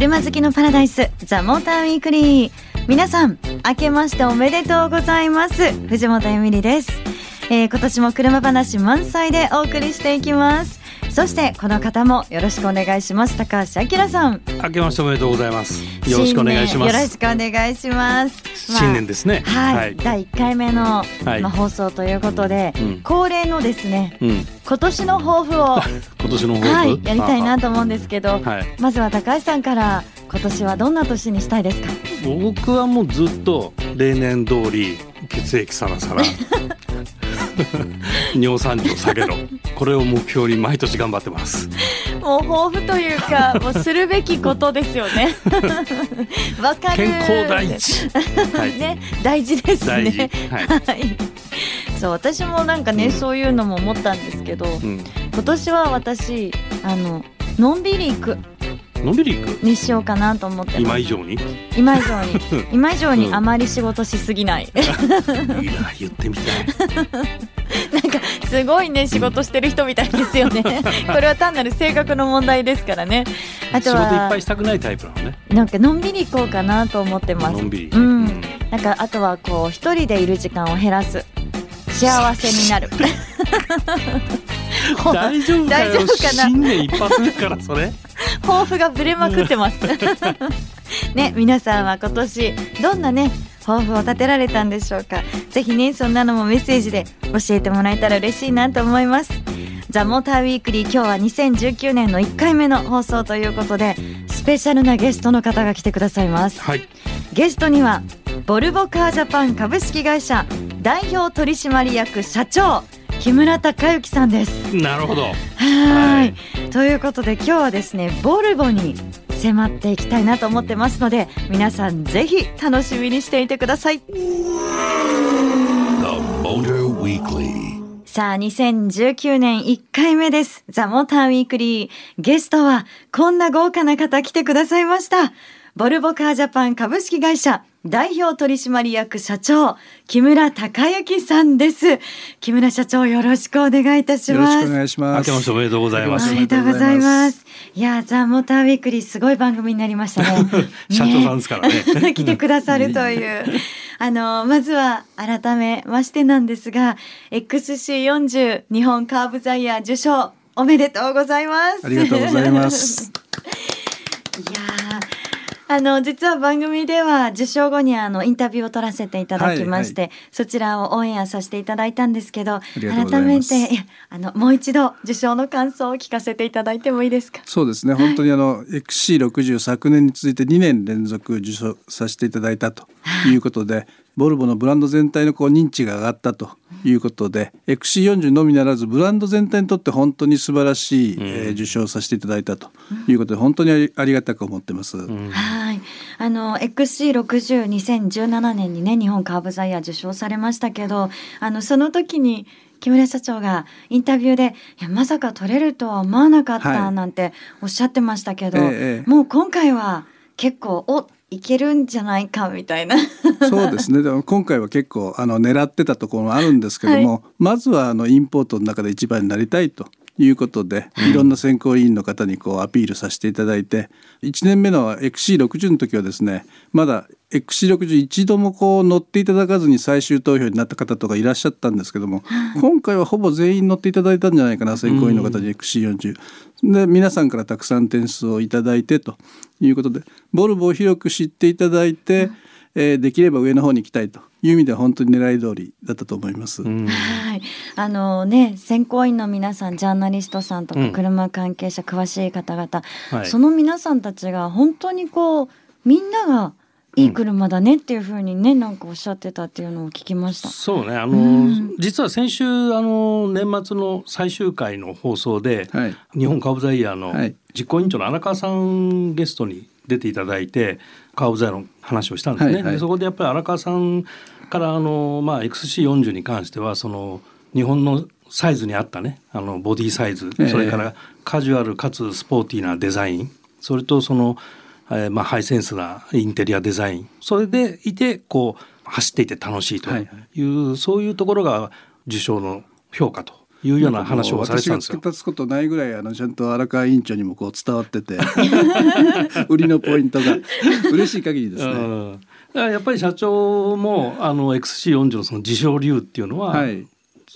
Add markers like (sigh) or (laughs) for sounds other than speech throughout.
車好きのパラダイスザ・モーターウィークリー。皆さん明けましておめでとうございます。藤本由美里です、えー今年も車話満載でお送りしていきます。そしてこの方もよろしくお願いします。高橋明さん。明けましておめでとうございます。よろしくお願いします。よろしくお願いします。新年ですね。はい、第1回目の、はい。まあ、放送ということで、うん。恒例のですねうん。今年の抱負を (laughs) 今年の抱負、はいやりたいなと思うんですけど、はい。まずは高橋さんから今年はどんな年にしたいですか？僕はもうずっと例年通り血液サラサラ。(laughs) 尿酸値を下げろこれを目標に毎年頑張ってます。もう抱負というか (laughs) もうするべきことですよね。(laughs) わかる。健康第一。はい、ね大事ですね。はい、はい。そう私もなんかね、うん。そういうのも思ったんですけどうん、今年は私あののんびり行くのんびり行く。にしようかなと思って今以上に？いい今以上に。(laughs) 今以上にうん。あまり仕事しすぎない、な言ってみたい。(laughs) なんかすごいね仕事してる人みたいですよね。(laughs) これは単なる性格の問題ですからね。あと仕事いっぱはいしたくないタイプなのね。なんかのんびり行こうかなと思ってます。のんびり。うん。なんかあとはこう一人でいる時間を減らす。幸せになる (laughs) 大丈夫かよ大丈夫かな？新年一発目からそれ？(laughs) 抱負がぶれまくってます。(laughs) ね皆さんは今年どんなね抱負を立てられたんでしょうか？ぜひねそんなのもメッセージで教えてもらえたら嬉しいなと思います。ザ・モーターウィークリー今日は2019年の1回目の放送ということでスペシャルなゲストの方が来てくださいます。はい。ゲストにはボルボカージャパン株式会社代表取締役社長木村隆之さんです。なるほど。ははい。いということで今日はですねボルボに迫っていきたいなと思ってますので皆さんぜひ楽しみにしていてください。The Motor Weekly. さあ2019年1回目です。ザ・モーターウィークリー。ゲストはこんな豪華な方来てくださいました。ボルボカージャパン株式会社代表取締役社長木村隆之さんです木村社長よろしくお願いいたしよろますしくお願いし明ます。けましておめでとうございますおめでとうございます。いや、ザ・モーターウィークリーすごい番組になりましたね。(laughs) 社長さんですからねね (laughs) 来てくださるという。あの、まずは改めましてなんですが、XC40 日本カーブザイヤー受賞おめでとうございます。ありがとうございます。(laughs) いやーあの実は番組では受賞後にあのインタビューを取らせていただきまして、そちらをオンエアさせていただいたんですけど改めてあのもう一度受賞の感想を聞かせていただいてもいいですか？そうですね。本当にあの XC60 昨年に続いて2年連続受賞させていただいたということで、ボルボのブランド全体のこう認知が上がったということで、XC40 のみならずブランド全体にとって本当に素晴らしい、えー受賞させていただいたということで本当にありありがたく思ってます。はい、あの XC602017 年にね日本カーブザイヤー受賞されましたけどあのその時に木村社長がインタビューで「いやまさか取れるとは思わなかった」はい。なんておっしゃってましたけど、ええええ。もう今回は結構おいけるんじゃないかみたいな。そうですね。でも今回は結構あの狙ってたところもあるんですけども、まずはあのインポートの中で一番になりたいということで、いろんな選考委員の方にこうアピールさせていただいて、1年目の XC60 の時はですね、まだ XC60 一度もこう乗っていただかずに最終投票になった方とかいらっしゃったんですけども、今回はほぼ全員乗っていただいたんじゃないかな選考委員の方に XC40。で皆さんからたくさん点数をいただいてということでボルボを広く知っていただいて、えーできれば上の方に行きたいという意味では本当に狙い通りだったと思います。うんはい、あのね選考員の皆さんジャーナリストさんとかうん。車関係者、詳しい方々、はい。その皆さんたちが本当にこうみんながいい車だねっていうふうにねなんかおっしゃってたっていうのを聞きました。そうね。あの、うん。実は先週あの年末の最終回の放送で、はい。日本カーブザイヤーのはい。実行委員長の荒川さんゲストに出ていただいてカーブザイヤーの話をしたんですね。はいはい。でそこでやっぱり荒川さんからあの、まあ、XC40 に関してはその日本のサイズに合ったねあのボディサイズ、ええ。それからカジュアルかつスポーティーなデザインそれとその、えーまあ、ハイセンスなインテリアデザイン。それでいてこう走っていて楽しいという、はいはそういうところが受賞の評価というような話をされたんですよ。け足すことないぐらいあのちゃんと荒川委員長にもこう伝わってて (laughs) 売りのポイントが。嬉しい限りですね。やっぱり社長もあの XC40 のその自称流っていうのは、はい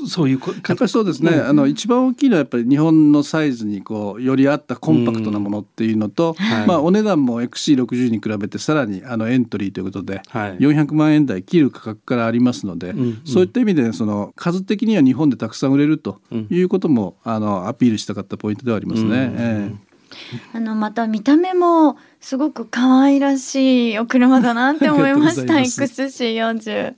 そういうこやっぱりそうですね、うん。あの一番大きいのはやっぱり日本のサイズにこうより合ったコンパクトなものっていうのと、はい。まあ、お値段も XC60 に比べてさらにあのエントリーということで、はい。400万円台切る価格からありますので、んうん。そういった意味でその数的には日本でたくさん売れるということも、あのアピールしたかったポイントではありますね。うん。ええ。あのまた見た目もすごく可愛らしいお車だなって思いましたありがとうござい XC40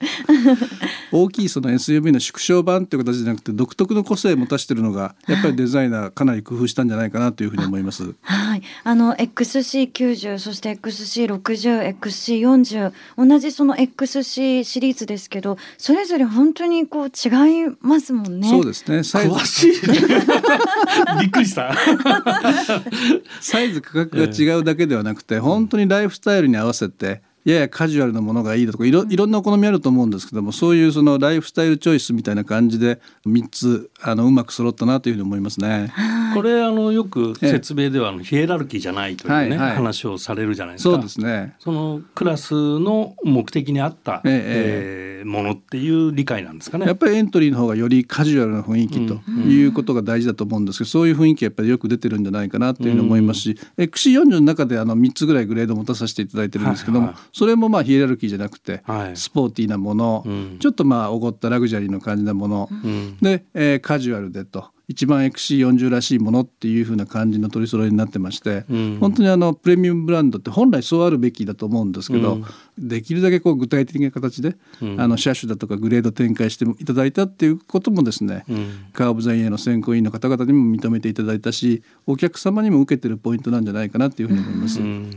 大きいその SUV の縮小版という形じゃなくて独特の個性を持たしているのがやっぱりデザイナーかなり工夫したんじゃないかなというふうに思います。はい、あの XC90 そして XC60、XC40 同じその XC シリーズですけどそれぞれ本当にこう違いますもんね。そうですねサイズ詳しいびっくりした。(laughs) サイズ価格が違うだけではなくて、本当にライフスタイルに合わせてややカジュアルなものがいいだとかいろいろんなお好みあると思うんですけどもそういうそのライフスタイルチョイスみたいな感じで3つあのうまく揃ったなというふうに思いますね。これあのよく説明ではあのヒエラルキーじゃないというね、はいはい。話をされるじゃないですか。そうですね。そのクラスの目的に合った、ええーものっていう理解なんですかね。やっぱりエントリーの方がよりカジュアルな雰囲気ということが大事だと思うんですけど、そういう雰囲気やっぱりよく出てるんじゃないかなというふうに思いますし、XC40 の中であの3つぐらいグレードを持たさせていただいてるんですけども、はいはいそれもまあヒエラルキーじゃなくて、はい。スポーティーなもの、うん。ちょっとまあおごったラグジュアリーの感じなもの、うん。で、えーカジュアルでと一番 XC40 らしいものっていう風な感じの取り揃えになってまして、うん。本当にあのプレミアムブランドって本来そうあるべきだと思うんですけど、できるだけこう具体的な形で、うん。あの車種だとかグレード展開していただいたっていうこともですね、うん。カーブザインへの選考委員の方々にも認めていただいたしお客様にも受けてるポイントなんじゃないかなっていうふうに思います。うん。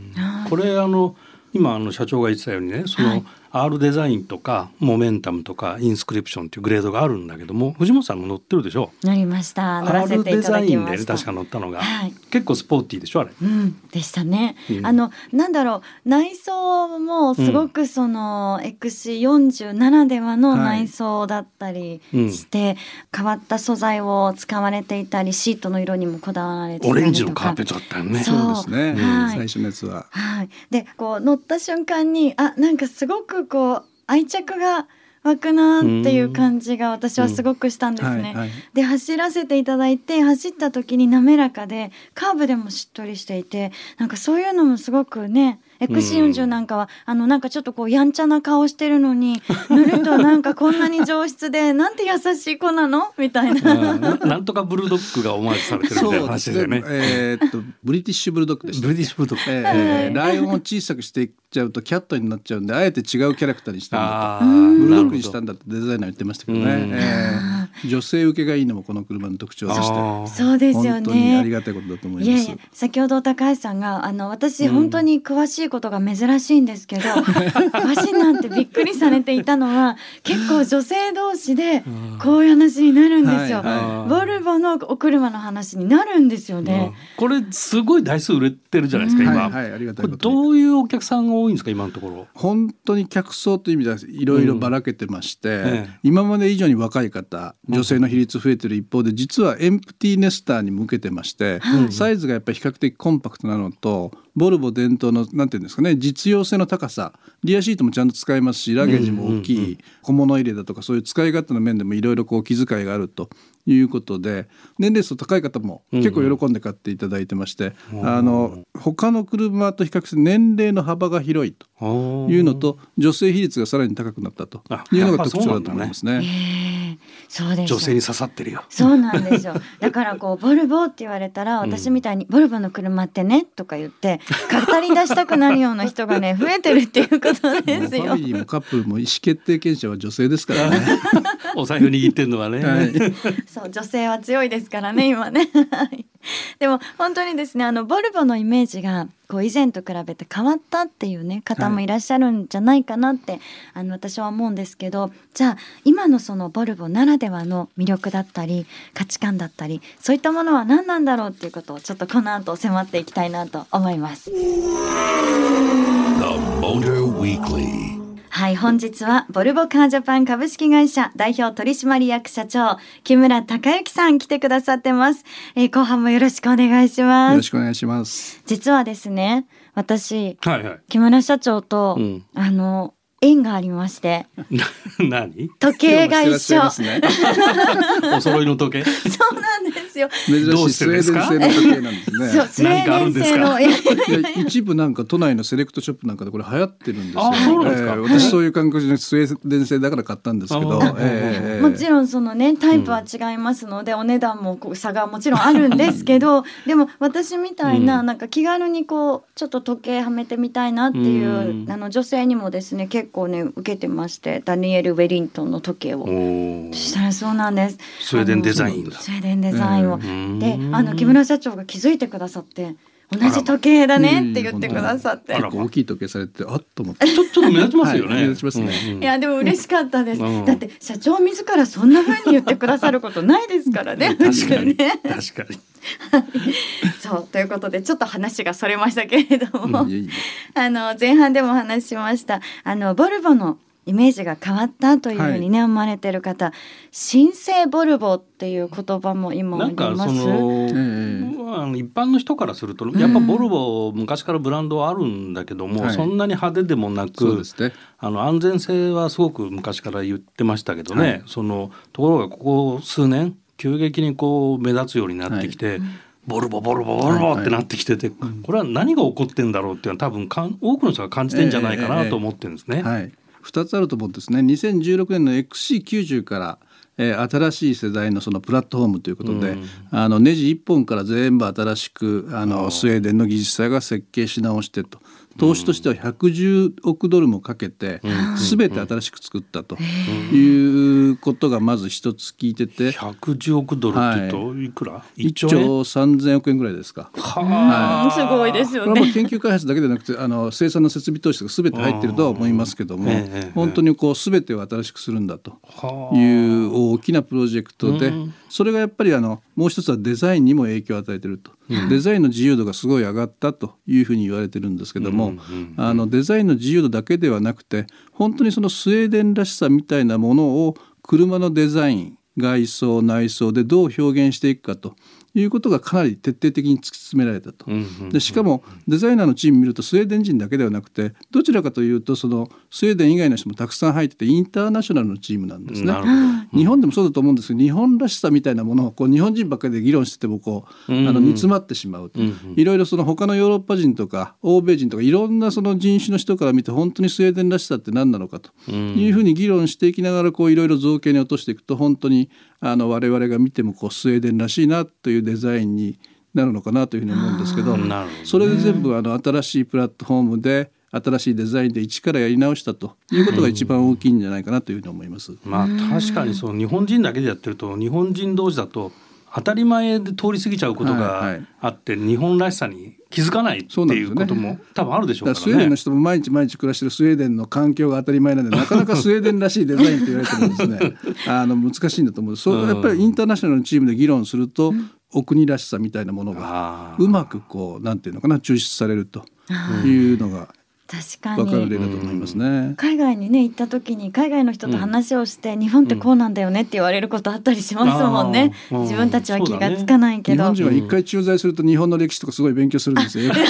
これあの今あの社長が言ってたようにねその、はい。R デザインとかモメンタムとかインスクリプションっていうグレードがあるんだけども藤本さんも乗ってるでしょ？なりました。乗らせていただきました。ンでね確か乗ったのが、はい。結構スポーティーでしょあれ？うん、でしたね、うん。あのなんだろう。内装もすごくその、XC40 ならではのはい。内装だったりうん。して、変わった素材を使われていたりシートの色にもこだわられていたりとか。オレンジのカーペットだったよね。そう。そうですね、はい。最初のやつは。はい、でこう乗った瞬間にあなんかすごくこう愛着が湧くなっていう感じが私はすごくしたんですね。はいはいで走らせていただいて走った時に滑らかでカーブでもしっとりしていてなんかそういうのもすごくね XC40 なんかは、あのなんかちょっとこうやんちゃな顔してるのに (laughs) 乗るとなんかこんなに上質でなんて優しい子なの？みたいな。(laughs) うんななんとかブルドッグがオマージュされてるみたいな話ですよね。えーっとブリティッシュブルドッグでしたブリティッシュブルドッグ。えーライオンを小さくしていっちゃうとキャットになっちゃうんであえて違うキャラクターにしたんだあとブルドッグ。にしたんだってデザイナー言ってましたけどね、うんえー (laughs) 女性受けがいいのもこの車の特徴でしてあーそうですよ本当にありね。がたいことだと思いますいやいや先ほど高橋さんがあの私本当に詳しいことが珍しいんですけど、(laughs) 詳しいなんてびっくりされていたのは結構女性同士でこういう話になるんですよ。はいはボルボのお車の話になるんですよね。これすごい台数売れてるじゃないですか今。はいはいありがたいどういうお客さんが多いんですか今のところ？本当に客層という意味ではいろいろばらけてまして、ええ今まで以上に若い方女性の比率増えてる一方で実はエンプティーネスターに向けてまして、サイズがやっぱり比較的コンパクトなのとボルボ伝統のなんていうんですかね実用性の高さリアシートもちゃんと使えますしラゲージも大きい、小物入れだとかそういう使い勝手の面でもいろいろこう気遣いがあるということで年齢層高い方も結構喜んで買っていただいてまして、あの他の車と比較して年齢の幅が広いと。いうのと女性比率がさらに高くなったとあいうのが特徴だと思いますね。ええそうです。女性に刺さってるよ。そうなんですよ。だからこうボルボって言われたら私みたいに、ボルボの車ってねとか言って語り出したくなるような人がね (laughs) 増えてるっていうことですよファミ。リーもカップルも意思決定権者は女性ですからね。(laughs) お財布握ってるのはね。はい、そう女性は強いですからね今ね。(laughs) でも本当にですねあのボルボのイメージがこう以前と比べて変わったっていうね方もいらっしゃるんじゃないかなって、あの私は思うんですけどじゃあ今のそのボルボならではの魅力だったり価値観だったりそういったものは何なんだろうっていうことをちょっとこの後迫っていきたいなと思います。はい、本日はボルボカージャパン株式会社代表取締役社長木村隆之さん来てくださってます。えー後半もよろしくお願いしまよろす。しくお願いします。実はですね、私はいはい。木村社長と、うんあの縁がありまして、(laughs) 何？時計が一緒。(laughs) ね。(laughs) お揃いの時計？そうですよ。珍しいスウェーデン製の時計なんですね。そう、スウェーデン製の。一部なんか都内のセレクトショップなんかでこれ流行ってるんですよ。あそうなんですかええ私そういう感覚でスウェーデン製だから買ったんですけどもちろんそのねタイプは違いますので、お値段も差がもちろんあるんですけどでも私みたいなうんなんか気軽にこうちょっと時計はめてみたいなっていう、うんあの女性にもですね結構ね受けてましてダニエル・ウェリントンの時計を。したらそうなんです。スウェーデンデザインスウェーデンデザインを。うん。で、あの木村社長が気づいてくださって、同じ時計だねって言ってくださって。あら結構大きい時計されてあっと思って。(laughs) ちょっと目立ちますよね。はい。目立ちますねうんうん。いやでも嬉しかったです、うん。だって社長自らそんな風に言ってくださることないですからね。確かに。ね。確かに。そうということでちょっと話がそれましたけれども、あの前半でもお話ししましたあのボルボのイメージが変わったというふうにね、思われてる方新生ボルボっていう言葉も今あなんかります？その、えあの一般の人からするとやっぱボルボ昔からブランドはあるんだけども、はい。そんなに派手でもなくそうですね。あの安全性はすごく昔から言ってましたけどね、はい。そのところがここ数年急激にこう目立つようになってきて、ボルボボルボボルボってなってきてて、これは何が起こってんだろうっていうのは多分かん多くの人が感じてんじゃないかなと思ってるんですね。はい。二つあると思うんですね。2016年の XC90 から、えー新しい世代のそのプラットフォームということで、うんあのネジ一本から全部新しくあのスウェーデンの技術者が設計し直してと。投資としては110億ドルもかけて、すべて新しく作ったということがまず一つ聞いてて、110億ドルっていうといくら、1 1兆兆円3000億円ぐらいですか。はうんすごいですよね。これはもう研究開発だけでなくてあの生産の設備投資とか全て入ってるとは思いますけども、本当にこう全てを新しくするんだという大きなプロジェクトで、うん。それがやっぱりあのもう一つはデザインにも影響を与えてると、デザインの自由度がすごい上がったというふうに言われてるんですけども、うんうん。あのデザインの自由度だけではなくて本当にそのスウェーデンらしさみたいなものを車のデザイン外装内装でどう表現していくかということがかなり徹底的に突き詰められたと。うんうんでしかもデザイナーのチーム見るとスウェーデン人だけではなくてどちらかというとそのスウェーデン以外の人もたくさん入っててインターナショナルのチームなんですね。な。るほど。日本でもそうだと思うんですけど日本らしさみたいなものをこう日本人ばっかりで議論しててもこう、うんあの煮詰まってしまうと、いろいろその他のヨーロッパ人とか欧米人とかいろんなその人種の人から見て本当にスウェーデンらしさって何なのかと。うん。いうふうに議論していきながらこういろいろ造形に落としていくと本当にあの我々が見てもこうスウェーデンらしいなというデザインになるのかなというふうに思うんですけどねそれで全部あの新しいプラットフォームで新しいデザインで一からやり直したということが一番大きいんじゃないかなというふうに思います。まあ確かにそう日本人だけでやってると日本人同士だと当たり前で通り過ぎちゃうことはいがはい。あって、日本らしさに気づかないっていうことも多分あるでしょうだかからスウェーデンの。人も毎日毎日暮らしてるスウェーデンの環境が当たり前なんでなかなか (laughs) スウェーデンらしいデザインと言われてもですね。(laughs) あの難しいんだと思う。そうやっぱりインターナショナルのチームで議論すると、お国らしさみたいなものがうまくこうなんていうのかな抽出されるというのが確か分かるに例だと思いますね。海外にね行った時に海外の人と話をして、日本ってこうなんだよねって言われることあったりしますもんね、うん。自分たちは気がつかないけど、日本人は一回駐在すると日本の歴史とかすごい勉強するんですよ。わかり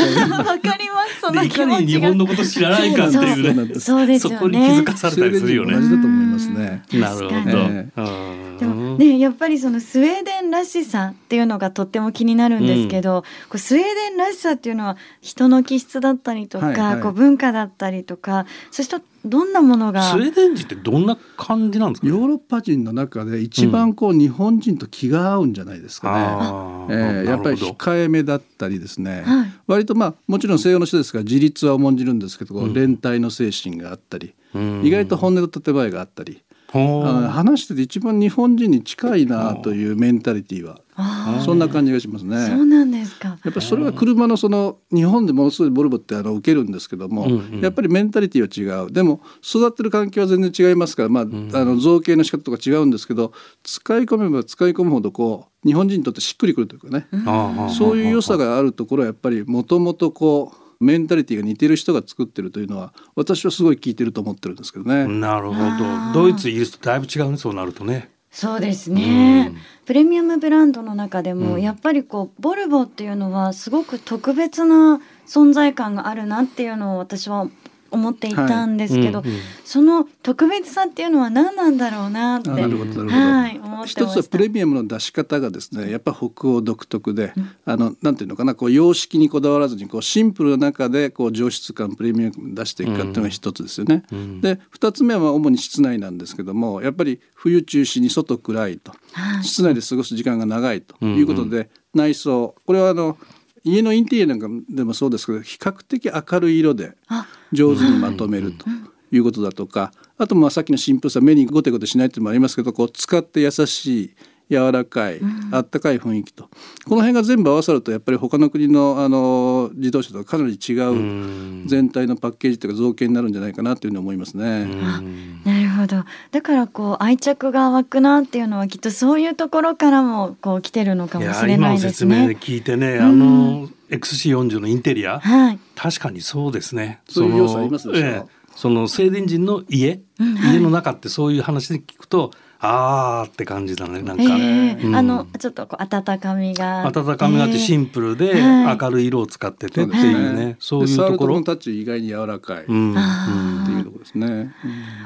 ます。その気持ち日本のこと知らないかっていうね。そう。そうですよね。そこに気づかされたりするよね。同。じだと思いますね。なるほど。確かにうんでもねやっぱりそのスウェーデンらしさっていうのがとっても気になるんですけど、こうスウェーデンらしさっていうのは人の気質だったりとか、はいはい。こう文化だったりとかそしてどんなものが？スウェーデン人ってどんな感じなんですかね？ヨーロッパ人の中で一番こう日本人と気が合うんじゃないですかね。えーやっぱり控えめだったりですね、はい割とまあもちろん西洋の人ですから自立は重んじるんですけど、こううん。連帯の精神があったり、うん。意外と本音と建前があったり、話してて一番日本人に近いなというメンタリティーは。あそんな感じがしますーそうね。なんですか。やっぱりそれは車のその日本でものすごいボルボってあの受けるんですけども、うんうん。やっぱりメンタリティーは違う。でも育ってる環境は全然違いますから、まあんあの造形の仕方とか違うんですけど使い込めば使い込むほどこう日本人にとってしっくりくるというかね、あーそういう良さがあるところはやっぱりもともとこうメンタリティが似てる人が作ってるというのは私はすごい効いてると思ってるんですけどね。なるほど。ドイツイギリスとだいぶ違うねそうなるとね。そうですね、うん。プレミアムブランドの中でも、うん。やっぱりこうボルボっていうのはすごく特別な存在感があるなっていうのを私は思っていたんですけど、うんうん。その特別さっていうのは何なんだろうなってあなるほどなるほど。はい一つはプレミアムの出し方がですねやっぱ北欧独特で、あのなんていうのかなこう様式にこだわらずにこうシンプルな中でこう上質感プレミアム出していくかっていうのが一つですよね。うん。で二つ目は主に室内なんですけどもやっぱり冬中心に外暗いと、はい。室内で過ごす時間が長いということで、内装。これはあの家のインテリアなんかでもそうですけど比較的明るい色であ上手にまとめるということだとかあとまあさっきのシンプルさ目にゴテゴテしないっていうのもありますけどこう使って優しい柔らかい、あったかい雰囲気とこの辺が全部合わさるとやっぱり他の国のあの自動車とかなり違ううん。全体のパッケージというか造形になるんじゃないかなというふうに思いますね。うん。なるほど。だからこう愛着が湧くなっていうのはきっとそういうところからもこう来てるのかもしれないです今の説明でね。聞いてね、あの XC40 のインテリア、はい。確かにそうですね。そういう要素ありますでしょええ。その静電人の家、うん。はい。家の中ってそういう話で聞くと、あーって感じだね。なんか、ええうん。あのちょっとこう温かみが。温かみがあってシンプルではい。明るい色を使っててってそうですい。うね、そういうところ。タッチ意外に柔らかい、うっんあていうところですね。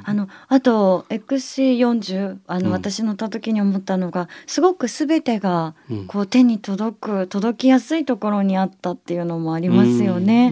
あのあと XC40 あの、うん。私乗った時に思ったのがすごく全てがうん。こう手に届く届きやすいところにあったっていうのもありますよね。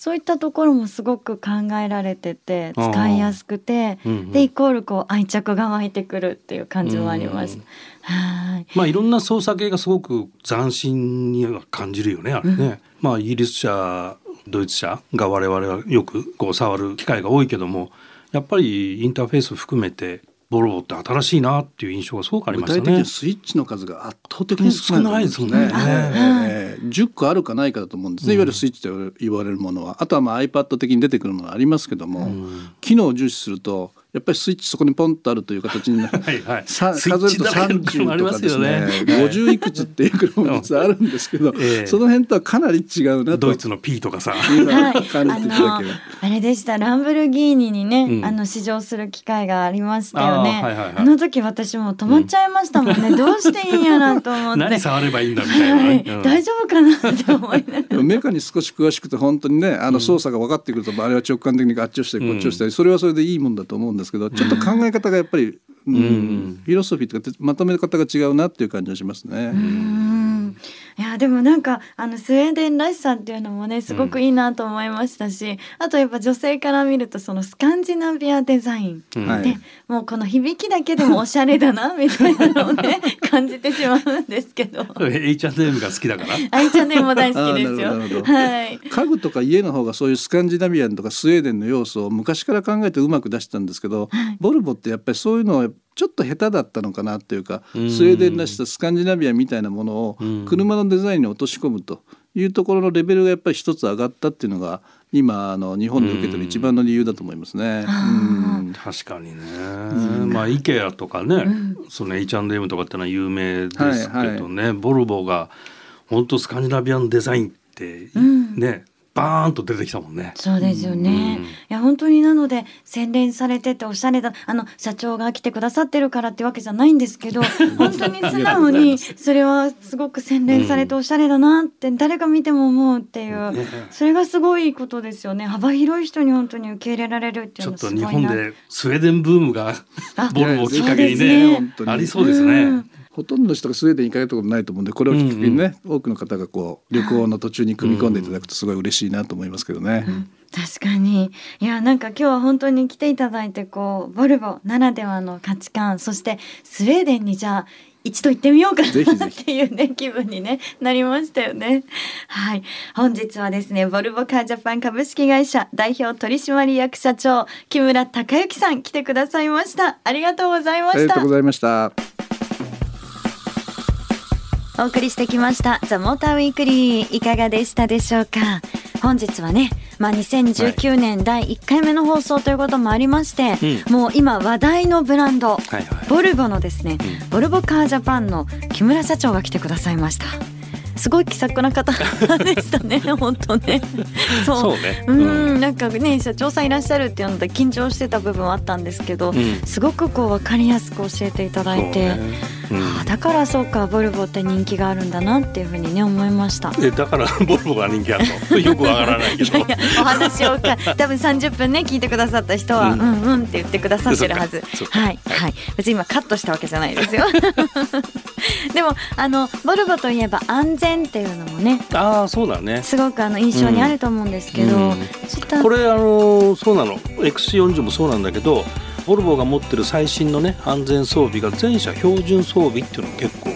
うんそういったところもすごく考えられてて使いやすくてうんうん。でイコールこう愛着が湧いてくるっていう感じもありました。はい。まあいろんな操作系がすごく斬新には感じるよねあれね。まあイギリス車ドイツ車が我々はよくこう触る機会が多いけどもやっぱりインターフェース含めてボルボって新しいなっていう印象がすごくありましたね。具体的には。スイッチの数が圧倒的に少ないですね。ええ10個あるかないかだと思うんですね、いわゆるスイッチと言われるものは。あとはまあ iPad 的に出てくるものはありますけども、うん。機能を重視するとやっぱりスイッチそこにポンとあるという形になる。(laughs) はいはい。さスイッチ数えるとだらけの車あ30りますとかですねよね。50い。くつっていう車も実はあるんですけど、ええ。その辺とはかなり違うなと。ドイツの P とかさ。今はい、感じていただければ。あれでした。ランブルギーニにね、うん。あの試乗する機会がありましたよね。あーはいはいはい。あの時私も止まっちゃいましたもんね、どうしていいんやなと思って。何触ればいいんだみたいなはい。ね。うん。大丈夫かなって思いながら。メカに少し詳しくて本当にねあの操作が分かってくると、あれは直感的にあっちをしたりこっちをしたり、それはそれでいいもんだと思うんですけどちょっと考え方がやっぱり、うんんフィロソフィーとかまとめ方が違うなっていう感じがしますね。うんいやでもなんかあのスウェーデンらしさっていうのもねすごくいいなと思いましたし、あとやっぱ女性から見るとそのスカンジナビアデザイン、うん。はい。ねもうこの響きだけでもおしゃれだな (laughs) みたいなのをね感じてしまうんですけど。(laughs) H&M が好きだから？愛ちゃんねも大好きですよ。はい。家具とか家の方がそういうスカンジナビアンとかスウェーデンの要素を昔から考えてうまく出してたんですけど、ボルボってやっぱりそういうのはちょっと下手だったのかなっていうかスウうんェーデンらしさスカンジナビアンみたいなものをうん。車のデザインに落とし込むというところのレベルがやっぱり一つ上がったっていうのが今あの日本で受けてる一番の理由だと思いますね。あうん。確かにね。まあ IKEA とかね、その H&M とかってのは有名ですけどね、ボルボが本当スカンジナビアンデザインって、ん。ねバーンと出てきたもんね。そうですよね。うんいや本当になので洗練されてておしゃれだあの社長が来てくださってるからってわけじゃないんですけど (laughs) 本当に素直にそれはすごく洗練されておしゃれだなって誰が見ても思うっていう、ねそれがすごいことですよね幅広い人に本当に受け入れられるっていうのちょっと。日本でスウェーデンブームがあボルボをきっかけにねねありそうですね。うんほとんどの人がスウェーデンに行かれたことないと思うんでこれをきっかけにね、多くの方がこう旅行の途中に組み込んでいただくとすごい嬉しいなと思いますけどね。確かに。いやなんか今日は本当に来ていただいてこうボルボならではの価値観そしてスウェーデンにじゃあ一度行ってみようかなっていうね気分に、ね、なりましたよね。はい。本日はですねボルボカージャパン株式会社代表取締役社長木村隆之さん来てくださいました。ありがとうございました。ありがとうございました。お送りしてきましたザ・モーターウィークリーいかがでしたでしょうか？本日はね、まあ、2019年第1回目の放送ということもありまして、もう今話題のブランド、はいはい。ボルボのですね、ボルボカージャパンの木村社長が来てくださいました。すごい気さくな方でしたね (laughs) 本当ね。そう。ねううん。ん。なんかね社長さんいらっしゃるっていうので緊張してた部分はあったんですけど、うん。すごくこう分かりやすく教えていただいて、そうねうん。あだからそうかボルボって人気があるんだなっていうふうにね思いました。えだから (laughs) ボルボが人気あるの？(laughs) よくわからないけど。いやお話をか多分30分ね聞いてくださった人は、う、うんんうんって言ってくださってるはず。はいはい。別に今カットしたわけじゃないですよ。(laughs) でもあのボルボといえば安全っていうのもねああそうだね。すごくあの印象にあると思うんですけど、うん。これあのそうなの。XC40 もそうなんだけどボルボが持ってる最新のね安全装備が全車標準装備っていうのが結構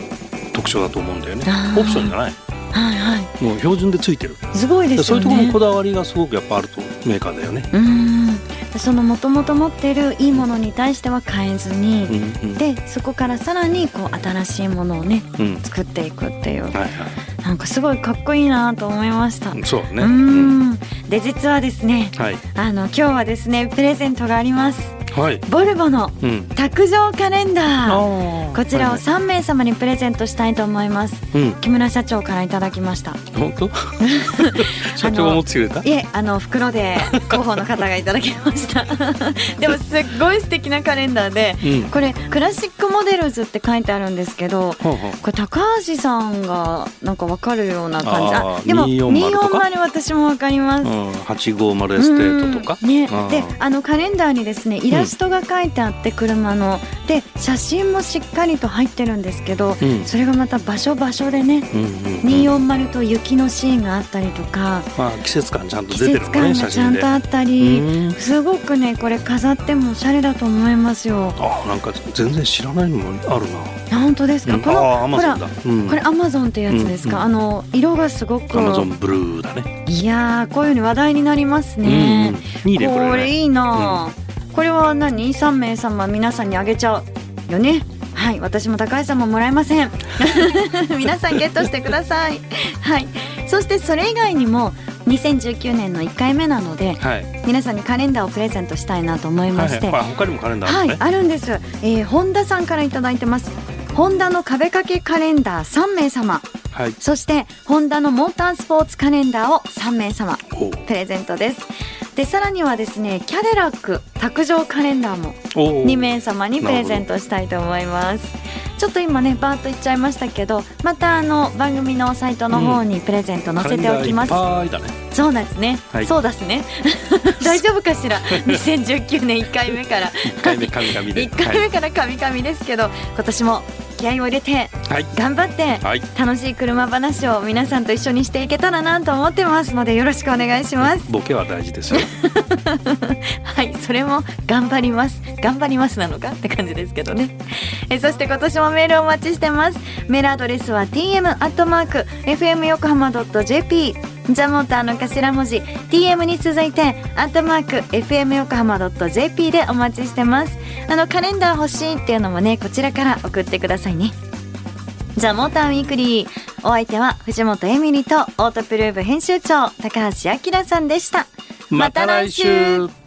特徴だと思うんだよね。オプションじゃない。はいはい。もう標準でついてる。すごいですそういうところのこだわりがすごくやっぱあるとメーカーだよね。うん。そのもともと持っているいいものに対しては変えずに、うんうんでそこからさらにこう新しいものをねうん。作っていくっていう。はいはなんかすごいかっこいいなと思いました。い、そうだね。ううんん。で実はですねはい。あの今日はですねプレゼントがありますはい。ボルボのうん。卓上カレンダーあこちらをはい3名様にプレゼントしたいと思いますはいうん。木村社長からいただきました本当？(laughs) 社長が持ってくれた？いえあの袋で広報の方がいただきました (laughs) でもすっごい素敵なカレンダーでうん。これクラシックモデルズって書いてあるんですけどほうほうこれ高橋さんがなんかわかるような感じあーでも240とか？240私もわかりますうん。850エステートとか？うんね、であのカレンダーにですねイラストが書いてあって車の、で写真もしっかりと入ってるんですけど、うんそれがまた場所場所でね、うんうんうん。240と雪のシーンがあったりとかまあ季節感ちゃんと季出てるのね節感が。ちゃんとあったり、うんすごくねこれ飾ってもおしゃれだと思いますよ。あなんか全然知らないのもあるな。あ本当ですか、うんこのほらこれアマゾンってやつですか、うんあの色がすごくアマゾンブルーだね。いやーこういうふうに話題になりますうんね。うん。いいねこれね。これいいな、これは何？3名様皆さんにあげちゃうよね？はい私も高橋さんももらえません。(laughs) 皆さんゲットしてください。はいそしてそれ以外にも2019年の1回目なのではい。皆さんにカレンダーをプレゼントしたいなと思いまして、はいはい。あ他にもカレンダーあはいるのね。あるんです、えー、本田さんからいただいてます。ホンダの壁掛けカレンダー3名様。はい。そしてホンダのモータースポーツカレンダーを3名様おプレゼントです。でさらにはですねキャデラック卓上カレンダーもお2名様にプレゼントしたいと思います。ちょっと今ねバーッと言っちゃいましたけどまたあの番組のサイトの方にプレゼント載せておきます、カレンダーいっぱいだね。そうなんですね、はい。そうですね。(laughs) 大丈夫かしら？2019年1回目から。一回目神々で。1回目からカミカミですけど今年も気合を入れてはい。頑張ってはい。楽しい車話を皆さんと一緒にしていけたらなと思ってますのでよろしくお願いしますボケは大事ですよ。(laughs) はいそれも頑張ります頑張りますなのかって感じですけどねえそして今年もメールをお待ちしてますメールアドレスは tm アットマーク fm 横浜 .jp ザモーターの頭文字 tm に続いてアットマーク fm 横浜 .jp でお待ちしてます。あのカレンダー欲しいっていうのもねこちらから送ってくださいね。ザ・モーターウィークリーお相手は藤本エミリとオートプルーブ編集長高橋明さんでした。また来週。